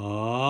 Ah.